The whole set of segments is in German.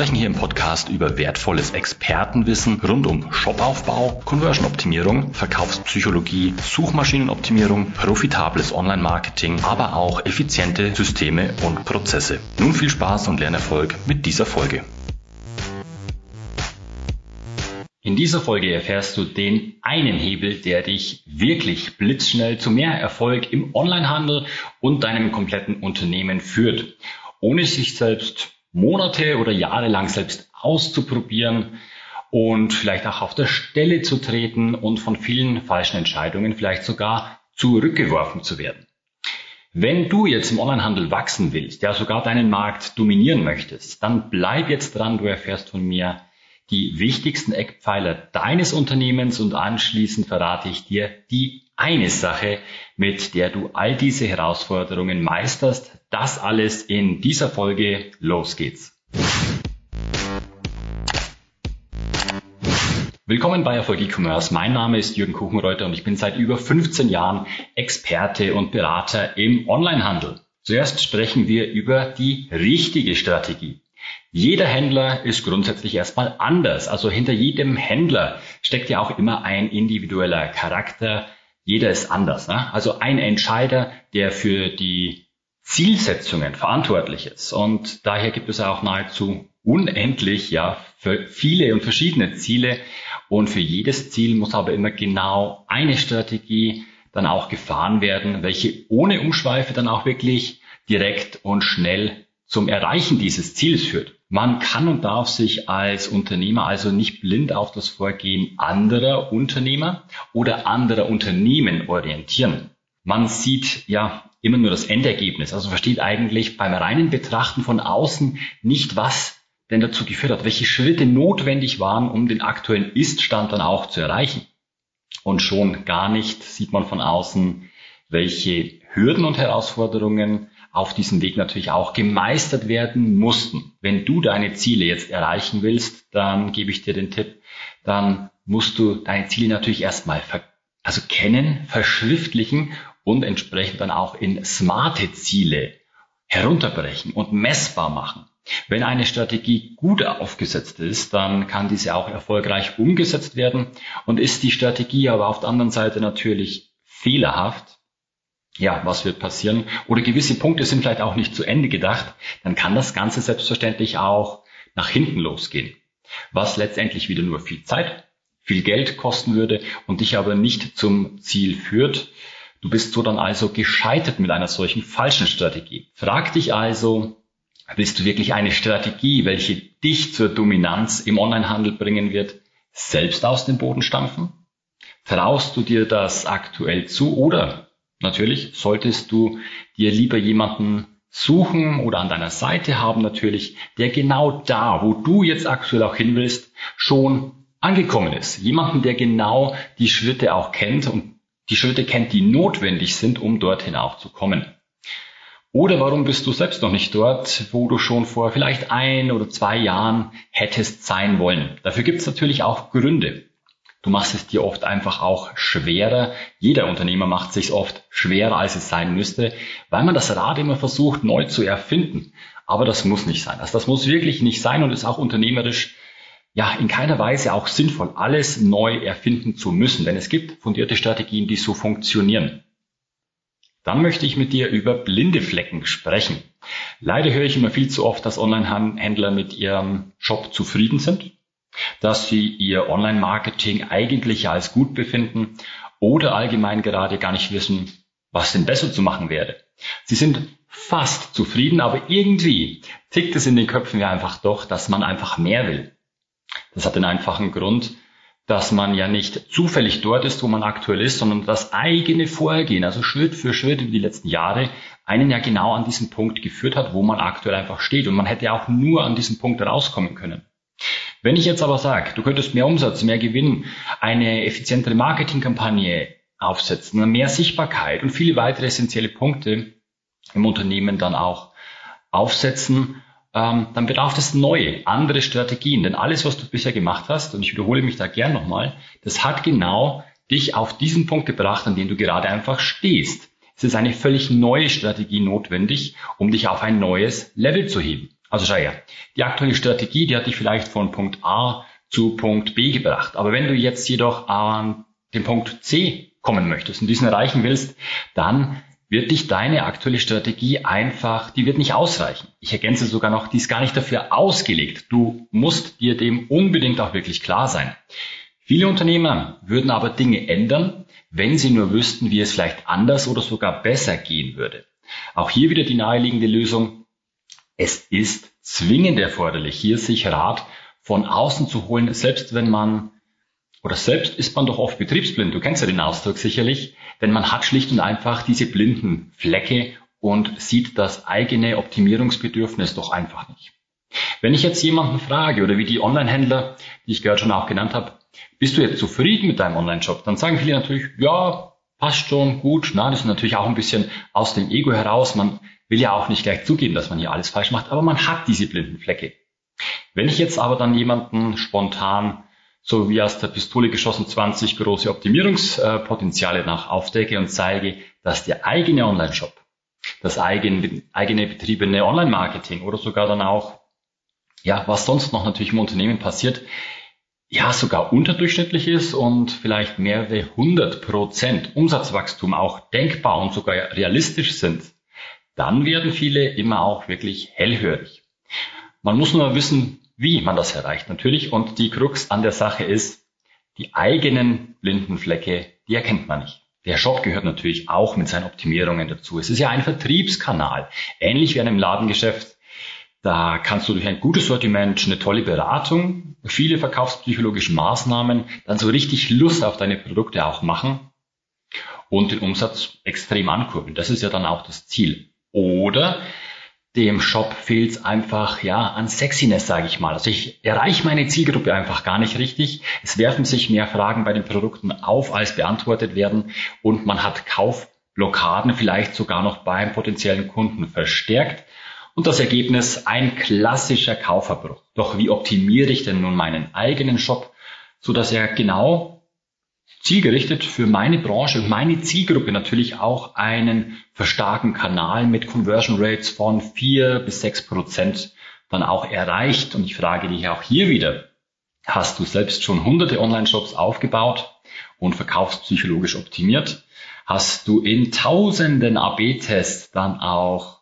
sprechen hier im Podcast über wertvolles Expertenwissen rund um Shopaufbau, Conversion-Optimierung, Verkaufspsychologie, Suchmaschinenoptimierung, profitables Online-Marketing, aber auch effiziente Systeme und Prozesse. Nun viel Spaß und Lernerfolg mit dieser Folge. In dieser Folge erfährst du den einen Hebel, der dich wirklich blitzschnell zu mehr Erfolg im Onlinehandel und deinem kompletten Unternehmen führt, ohne sich selbst Monate oder Jahre lang selbst auszuprobieren und vielleicht auch auf der Stelle zu treten und von vielen falschen Entscheidungen vielleicht sogar zurückgeworfen zu werden. Wenn du jetzt im Onlinehandel wachsen willst, ja sogar deinen Markt dominieren möchtest, dann bleib jetzt dran, du erfährst von mir, die wichtigsten Eckpfeiler deines Unternehmens und anschließend verrate ich dir die eine Sache, mit der du all diese Herausforderungen meisterst. Das alles in dieser Folge. Los geht's. Willkommen bei Erfolg E-Commerce. Mein Name ist Jürgen Kuchenreuter und ich bin seit über 15 Jahren Experte und Berater im Onlinehandel. Zuerst sprechen wir über die richtige Strategie. Jeder Händler ist grundsätzlich erstmal anders. Also hinter jedem Händler steckt ja auch immer ein individueller Charakter. Jeder ist anders. Ne? Also ein Entscheider, der für die Zielsetzungen verantwortlich ist. Und daher gibt es auch nahezu unendlich, ja, für viele und verschiedene Ziele. Und für jedes Ziel muss aber immer genau eine Strategie dann auch gefahren werden, welche ohne Umschweife dann auch wirklich direkt und schnell zum Erreichen dieses Ziels führt. Man kann und darf sich als Unternehmer also nicht blind auf das Vorgehen anderer Unternehmer oder anderer Unternehmen orientieren. Man sieht ja immer nur das Endergebnis, also versteht eigentlich beim reinen Betrachten von außen nicht, was denn dazu geführt hat, welche Schritte notwendig waren, um den aktuellen Ist-Stand dann auch zu erreichen. Und schon gar nicht sieht man von außen, welche Hürden und Herausforderungen auf diesem Weg natürlich auch gemeistert werden mussten. Wenn du deine Ziele jetzt erreichen willst, dann gebe ich dir den Tipp, dann musst du deine Ziele natürlich erstmal also kennen, verschriftlichen und entsprechend dann auch in smarte Ziele herunterbrechen und messbar machen. Wenn eine Strategie gut aufgesetzt ist, dann kann diese auch erfolgreich umgesetzt werden. Und ist die Strategie aber auf der anderen Seite natürlich fehlerhaft, ja, was wird passieren? Oder gewisse Punkte sind vielleicht auch nicht zu Ende gedacht, dann kann das Ganze selbstverständlich auch nach hinten losgehen. Was letztendlich wieder nur viel Zeit, viel Geld kosten würde und dich aber nicht zum Ziel führt. Du bist so dann also gescheitert mit einer solchen falschen Strategie. Frag dich also, willst du wirklich eine Strategie, welche dich zur Dominanz im Onlinehandel bringen wird, selbst aus dem Boden stampfen? Traust du dir das aktuell zu oder Natürlich solltest du dir lieber jemanden suchen oder an deiner Seite haben natürlich, der genau da, wo du jetzt aktuell auch hin willst, schon angekommen ist. Jemanden, der genau die Schritte auch kennt und die Schritte kennt, die notwendig sind, um dorthin auch zu kommen. Oder warum bist du selbst noch nicht dort, wo du schon vor vielleicht ein oder zwei Jahren hättest sein wollen? Dafür gibt es natürlich auch Gründe. Du machst es dir oft einfach auch schwerer. Jeder Unternehmer macht es sich oft schwerer, als es sein müsste, weil man das Rad immer versucht, neu zu erfinden. Aber das muss nicht sein. Also das muss wirklich nicht sein und ist auch unternehmerisch ja in keiner Weise auch sinnvoll, alles neu erfinden zu müssen, denn es gibt fundierte Strategien, die so funktionieren. Dann möchte ich mit dir über blinde Flecken sprechen. Leider höre ich immer viel zu oft, dass Online-Händler mit ihrem Shop zufrieden sind dass sie ihr Online-Marketing eigentlich als gut befinden oder allgemein gerade gar nicht wissen, was denn besser zu machen wäre. Sie sind fast zufrieden, aber irgendwie tickt es in den Köpfen ja einfach doch, dass man einfach mehr will. Das hat den einfachen Grund, dass man ja nicht zufällig dort ist, wo man aktuell ist, sondern das eigene Vorgehen, also Schritt für Schritt über die letzten Jahre, einen ja genau an diesen Punkt geführt hat, wo man aktuell einfach steht. Und man hätte ja auch nur an diesem Punkt rauskommen können. Wenn ich jetzt aber sage, du könntest mehr Umsatz, mehr Gewinn, eine effizientere Marketingkampagne aufsetzen, mehr Sichtbarkeit und viele weitere essentielle Punkte im Unternehmen dann auch aufsetzen, ähm, dann bedarf es neue, andere Strategien. Denn alles, was du bisher gemacht hast, und ich wiederhole mich da gern nochmal, das hat genau dich auf diesen Punkt gebracht, an dem du gerade einfach stehst. Es ist eine völlig neue Strategie notwendig, um dich auf ein neues Level zu heben. Also schau her, die aktuelle Strategie, die hat dich vielleicht von Punkt A zu Punkt B gebracht. Aber wenn du jetzt jedoch an den Punkt C kommen möchtest und diesen erreichen willst, dann wird dich deine aktuelle Strategie einfach, die wird nicht ausreichen. Ich ergänze sogar noch, die ist gar nicht dafür ausgelegt. Du musst dir dem unbedingt auch wirklich klar sein. Viele Unternehmer würden aber Dinge ändern, wenn sie nur wüssten, wie es vielleicht anders oder sogar besser gehen würde. Auch hier wieder die naheliegende Lösung. Es ist zwingend erforderlich, hier sich Rat von außen zu holen, selbst wenn man oder selbst ist man doch oft betriebsblind. Du kennst ja den Ausdruck sicherlich, denn man hat schlicht und einfach diese blinden Flecke und sieht das eigene Optimierungsbedürfnis doch einfach nicht. Wenn ich jetzt jemanden frage oder wie die Online-Händler, die ich gerade schon auch genannt habe, bist du jetzt zufrieden mit deinem Online-Shop? Dann sagen viele natürlich, ja, passt schon, gut. Na, das ist natürlich auch ein bisschen aus dem Ego heraus. Man will ja auch nicht gleich zugeben, dass man hier alles falsch macht, aber man hat diese blinden Flecke. Wenn ich jetzt aber dann jemanden spontan so wie aus der Pistole geschossen 20 große Optimierungspotenziale nach aufdecke und zeige, dass der eigene Online-Shop, das eigene, eigene betriebene Online-Marketing oder sogar dann auch, ja, was sonst noch natürlich im Unternehmen passiert, ja, sogar unterdurchschnittlich ist und vielleicht mehrere hundert Prozent Umsatzwachstum auch denkbar und sogar realistisch sind, dann werden viele immer auch wirklich hellhörig. Man muss nur wissen, wie man das erreicht natürlich. Und die Krux an der Sache ist, die eigenen blinden Flecke, die erkennt man nicht. Der Shop gehört natürlich auch mit seinen Optimierungen dazu. Es ist ja ein Vertriebskanal, ähnlich wie einem Ladengeschäft. Da kannst du durch ein gutes Sortiment, eine tolle Beratung, viele verkaufspsychologische Maßnahmen, dann so richtig Lust auf deine Produkte auch machen und den Umsatz extrem ankurbeln. Das ist ja dann auch das Ziel. Oder dem Shop fehlt es einfach ja an Sexiness, sage ich mal. Also ich erreiche meine Zielgruppe einfach gar nicht richtig. Es werfen sich mehr Fragen bei den Produkten auf, als beantwortet werden und man hat Kaufblockaden vielleicht sogar noch beim potenziellen Kunden verstärkt. Und das Ergebnis ein klassischer Kaufverbruch. Doch wie optimiere ich denn nun meinen eigenen Shop, so dass er genau zielgerichtet für meine Branche und meine Zielgruppe natürlich auch einen verstarken Kanal mit Conversion Rates von vier bis sechs Prozent dann auch erreicht. Und ich frage dich auch hier wieder, hast du selbst schon hunderte Online-Shops aufgebaut und verkaufspsychologisch optimiert? Hast du in tausenden AB-Tests dann auch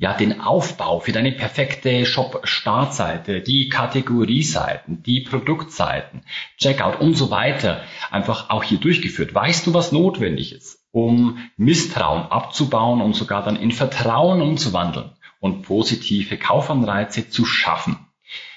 ja, den Aufbau für deine perfekte Shop-Startseite, die Kategorieseiten, die Produktseiten, Checkout und so weiter einfach auch hier durchgeführt. Weißt du, was notwendig ist, um Misstrauen abzubauen und sogar dann in Vertrauen umzuwandeln und positive Kaufanreize zu schaffen?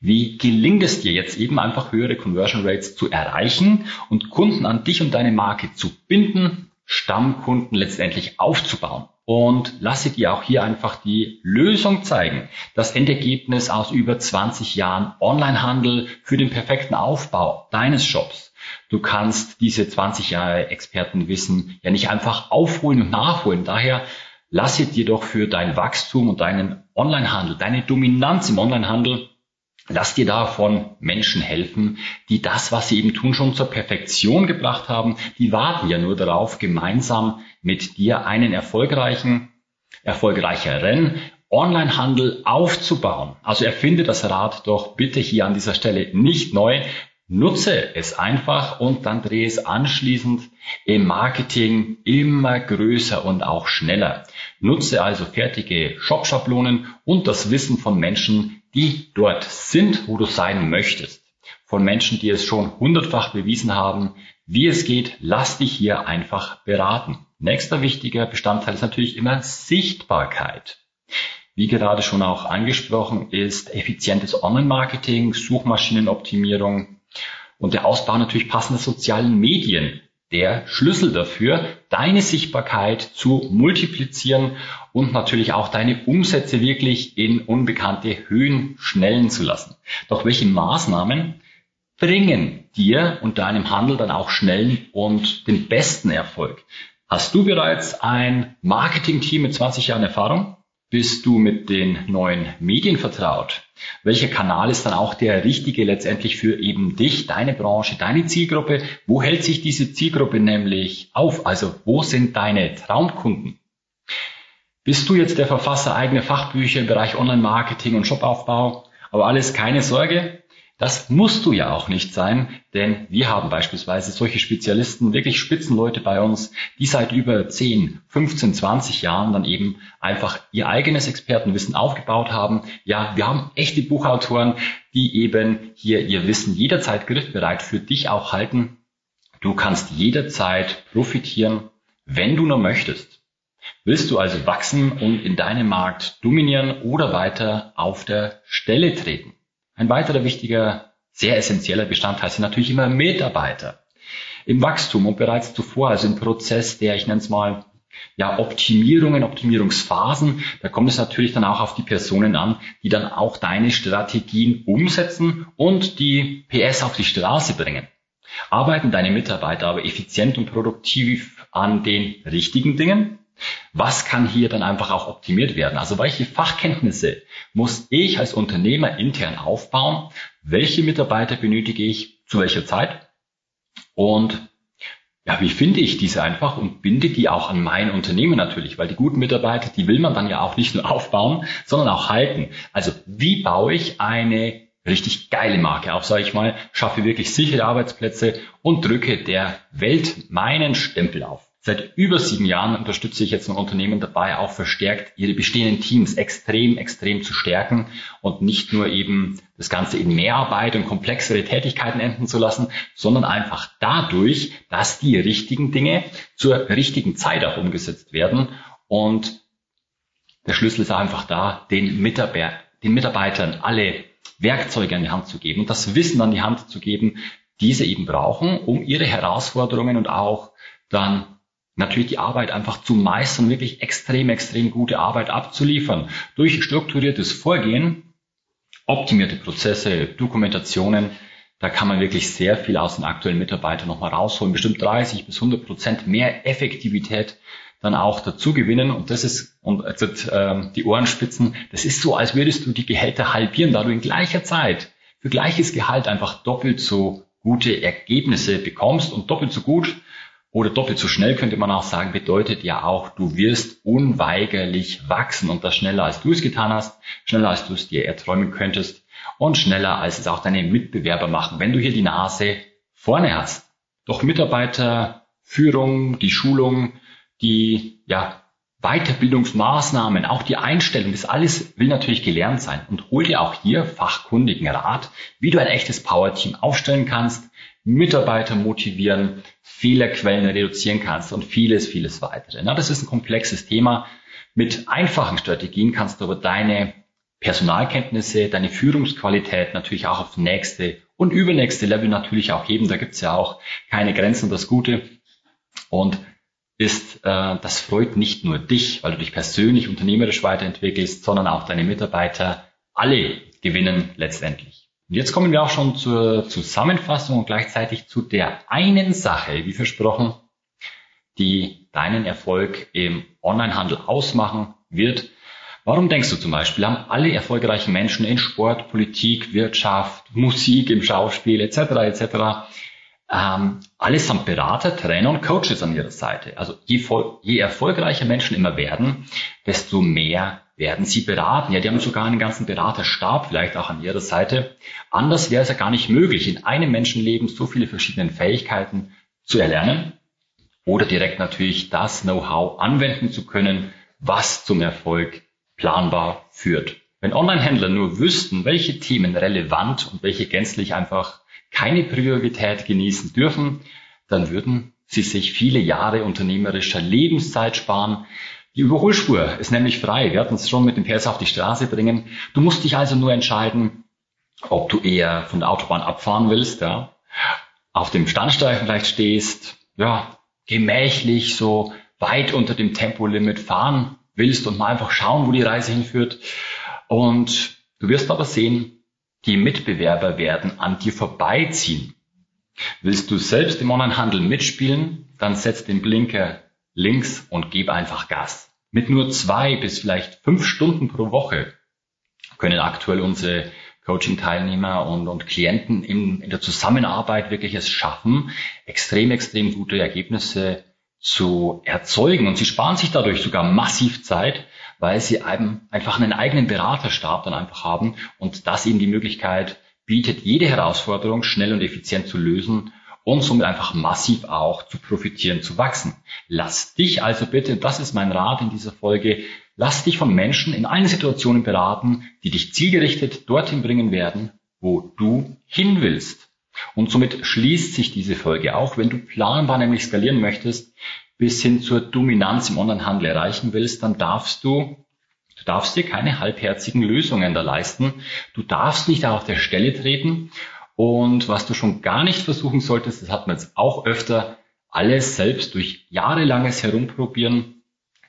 Wie gelingt es dir jetzt eben einfach höhere Conversion Rates zu erreichen und Kunden an dich und deine Marke zu binden, Stammkunden letztendlich aufzubauen? Und lasse dir auch hier einfach die Lösung zeigen. Das Endergebnis aus über 20 Jahren Onlinehandel für den perfekten Aufbau deines Shops. Du kannst diese 20 Jahre Expertenwissen ja nicht einfach aufholen und nachholen. Daher lasse dir doch für dein Wachstum und deinen Onlinehandel, deine Dominanz im Onlinehandel Lass dir da von Menschen helfen, die das, was sie eben tun, schon zur Perfektion gebracht haben. Die warten ja nur darauf, gemeinsam mit dir einen erfolgreichen, erfolgreicheren Onlinehandel aufzubauen. Also erfinde das Rad doch bitte hier an dieser Stelle nicht neu. Nutze es einfach und dann drehe es anschließend im Marketing immer größer und auch schneller. Nutze also fertige Shop-Schablonen und das Wissen von Menschen, die dort sind, wo du sein möchtest. Von Menschen, die es schon hundertfach bewiesen haben, wie es geht, lass dich hier einfach beraten. Nächster wichtiger Bestandteil ist natürlich immer Sichtbarkeit. Wie gerade schon auch angesprochen, ist effizientes Online-Marketing, Suchmaschinenoptimierung Und der Ausbau natürlich passender sozialen Medien, der Schlüssel dafür, deine Sichtbarkeit zu multiplizieren und natürlich auch deine Umsätze wirklich in unbekannte Höhen schnellen zu lassen. Doch welche Maßnahmen bringen dir und deinem Handel dann auch schnellen und den besten Erfolg? Hast du bereits ein Marketing-Team mit 20 Jahren Erfahrung? Bist du mit den neuen Medien vertraut? Welcher Kanal ist dann auch der richtige letztendlich für eben dich, deine Branche, deine Zielgruppe? Wo hält sich diese Zielgruppe nämlich auf? Also wo sind deine Traumkunden? Bist du jetzt der Verfasser eigener Fachbücher im Bereich Online-Marketing und Shopaufbau? Aber alles keine Sorge, das musst du ja auch nicht sein, denn wir haben beispielsweise solche Spezialisten, wirklich Spitzenleute bei uns, die seit über 10, 15, 20 Jahren dann eben einfach ihr eigenes Expertenwissen aufgebaut haben. Ja, wir haben echte Buchautoren, die eben hier ihr Wissen jederzeit griffbereit für dich auch halten. Du kannst jederzeit profitieren, wenn du nur möchtest. Willst du also wachsen und in deinem Markt dominieren oder weiter auf der Stelle treten? Ein weiterer wichtiger, sehr essentieller Bestandteil sind natürlich immer Mitarbeiter. Im Wachstum und bereits zuvor, also im Prozess der, ich nenne es mal, ja, Optimierungen, Optimierungsphasen, da kommt es natürlich dann auch auf die Personen an, die dann auch deine Strategien umsetzen und die PS auf die Straße bringen. Arbeiten deine Mitarbeiter aber effizient und produktiv an den richtigen Dingen? Was kann hier dann einfach auch optimiert werden? Also welche Fachkenntnisse muss ich als Unternehmer intern aufbauen? Welche Mitarbeiter benötige ich zu welcher Zeit? Und ja, wie finde ich diese einfach und binde die auch an mein Unternehmen natürlich, weil die guten Mitarbeiter, die will man dann ja auch nicht nur aufbauen, sondern auch halten. Also wie baue ich eine richtig geile Marke auf, sage ich mal, schaffe wirklich sichere Arbeitsplätze und drücke der Welt meinen Stempel auf. Seit über sieben Jahren unterstütze ich jetzt ein Unternehmen dabei, auch verstärkt ihre bestehenden Teams extrem, extrem zu stärken und nicht nur eben das Ganze in Mehrarbeit und komplexere Tätigkeiten enden zu lassen, sondern einfach dadurch, dass die richtigen Dinge zur richtigen Zeit auch umgesetzt werden. Und der Schlüssel ist einfach da, den, Mitarbeiter, den Mitarbeitern alle Werkzeuge an die Hand zu geben das Wissen an die Hand zu geben, diese eben brauchen, um ihre Herausforderungen und auch dann natürlich die Arbeit einfach zu meistern, wirklich extrem, extrem gute Arbeit abzuliefern. Durch strukturiertes Vorgehen, optimierte Prozesse, Dokumentationen, da kann man wirklich sehr viel aus den aktuellen Mitarbeitern nochmal rausholen, bestimmt 30 bis 100 Prozent mehr Effektivität dann auch dazu gewinnen. Und das ist, und jetzt, äh, die Ohrenspitzen, das ist so, als würdest du die Gehälter halbieren, da du in gleicher Zeit für gleiches Gehalt einfach doppelt so gute Ergebnisse bekommst und doppelt so gut oder doppelt so schnell könnte man auch sagen, bedeutet ja auch, du wirst unweigerlich wachsen und das schneller als du es getan hast, schneller als du es dir erträumen könntest und schneller als es auch deine Mitbewerber machen, wenn du hier die Nase vorne hast. Doch Mitarbeiterführung, die Schulung, die ja, Weiterbildungsmaßnahmen, auch die Einstellung, das alles will natürlich gelernt sein und hol dir auch hier fachkundigen Rat, wie du ein echtes Power-Team aufstellen kannst, Mitarbeiter motivieren, Fehlerquellen reduzieren kannst und vieles, vieles weitere. Na, das ist ein komplexes Thema. Mit einfachen Strategien kannst du aber deine Personalkenntnisse, deine Führungsqualität natürlich auch aufs nächste und übernächste Level natürlich auch heben. Da gibt's ja auch keine Grenzen, das Gute. Und ist, äh, das freut nicht nur dich, weil du dich persönlich unternehmerisch weiterentwickelst, sondern auch deine Mitarbeiter. Alle gewinnen letztendlich. Und jetzt kommen wir auch schon zur Zusammenfassung und gleichzeitig zu der einen Sache, wie versprochen, die deinen Erfolg im Onlinehandel ausmachen wird. Warum denkst du zum Beispiel, haben alle erfolgreichen Menschen in Sport, Politik, Wirtschaft, Musik, im Schauspiel etc. etc. Ähm, allesamt Berater, Trainer und Coaches an ihrer Seite. Also je, je erfolgreicher Menschen immer werden, desto mehr werden sie beraten. Ja, die haben sogar einen ganzen Beraterstab vielleicht auch an ihrer Seite. Anders wäre es ja gar nicht möglich, in einem Menschenleben so viele verschiedene Fähigkeiten zu erlernen oder direkt natürlich das Know-how anwenden zu können, was zum Erfolg planbar führt. Wenn Online-Händler nur wüssten, welche Themen relevant und welche gänzlich einfach keine Priorität genießen dürfen, dann würden sie sich viele Jahre unternehmerischer Lebenszeit sparen, die Überholspur ist nämlich frei. Wir hatten es schon mit dem PS auf die Straße bringen. Du musst dich also nur entscheiden, ob du eher von der Autobahn abfahren willst, ja, auf dem Standstreifen vielleicht stehst, ja, gemächlich so weit unter dem Tempolimit fahren willst und mal einfach schauen, wo die Reise hinführt. Und du wirst aber sehen, die Mitbewerber werden an dir vorbeiziehen. Willst du selbst im Onlinehandel mitspielen, dann setz den Blinker links und gib einfach Gas. Mit nur zwei bis vielleicht fünf Stunden pro Woche können aktuell unsere Coaching-Teilnehmer und, und Klienten in, in der Zusammenarbeit wirklich es schaffen, extrem, extrem gute Ergebnisse zu erzeugen. Und sie sparen sich dadurch sogar massiv Zeit, weil sie einfach einen eigenen Beraterstab dann einfach haben und das ihnen die Möglichkeit bietet, jede Herausforderung schnell und effizient zu lösen und somit einfach massiv auch zu profitieren, zu wachsen. Lass dich also bitte, das ist mein Rat in dieser Folge, lass dich von Menschen in allen Situationen beraten, die dich zielgerichtet dorthin bringen werden, wo du hin willst. Und somit schließt sich diese Folge auch, wenn du planbar nämlich skalieren möchtest, bis hin zur Dominanz im Onlinehandel erreichen willst, dann darfst du Du darfst dir keine halbherzigen Lösungen da leisten. Du darfst nicht auf der Stelle treten. Und was du schon gar nicht versuchen solltest, das hat man jetzt auch öfter, alles selbst durch jahrelanges Herumprobieren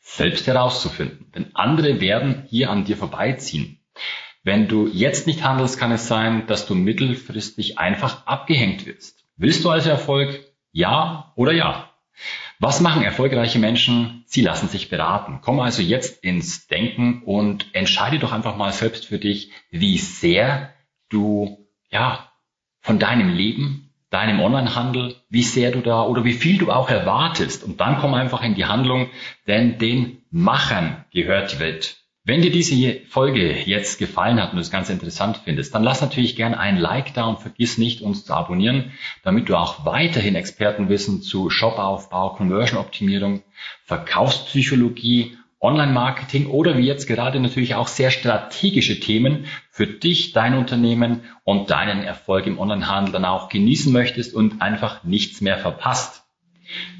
selbst herauszufinden. Denn andere werden hier an dir vorbeiziehen. Wenn du jetzt nicht handelst, kann es sein, dass du mittelfristig einfach abgehängt wirst. Willst du also Erfolg? Ja oder ja? Was machen erfolgreiche Menschen? Sie lassen sich beraten. Komm also jetzt ins Denken und entscheide doch einfach mal selbst für dich, wie sehr du, ja, von deinem Leben, deinem Onlinehandel, wie sehr du da oder wie viel du auch erwartest. Und dann komm einfach in die Handlung, denn den Machern gehört die Welt. Wenn dir diese Folge jetzt gefallen hat und du es ganz interessant findest, dann lass natürlich gerne ein Like da und vergiss nicht, uns zu abonnieren, damit du auch weiterhin Expertenwissen zu Shopaufbau, Conversion-Optimierung, Verkaufspsychologie, Online-Marketing oder wie jetzt gerade natürlich auch sehr strategische Themen für dich, dein Unternehmen und deinen Erfolg im Onlinehandel dann auch genießen möchtest und einfach nichts mehr verpasst.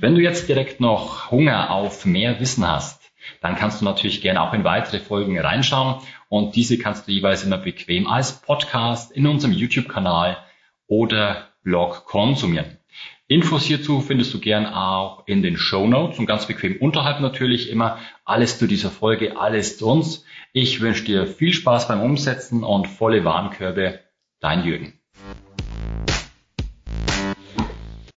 Wenn du jetzt direkt noch Hunger auf mehr Wissen hast, dann kannst du natürlich gerne auch in weitere Folgen reinschauen und diese kannst du jeweils immer bequem als Podcast in unserem YouTube-Kanal oder Blog konsumieren. Infos hierzu findest du gern auch in den Show Notes und ganz bequem unterhalb natürlich immer alles zu dieser Folge, alles zu uns. Ich wünsche dir viel Spaß beim Umsetzen und volle Warenkörbe. Dein Jürgen.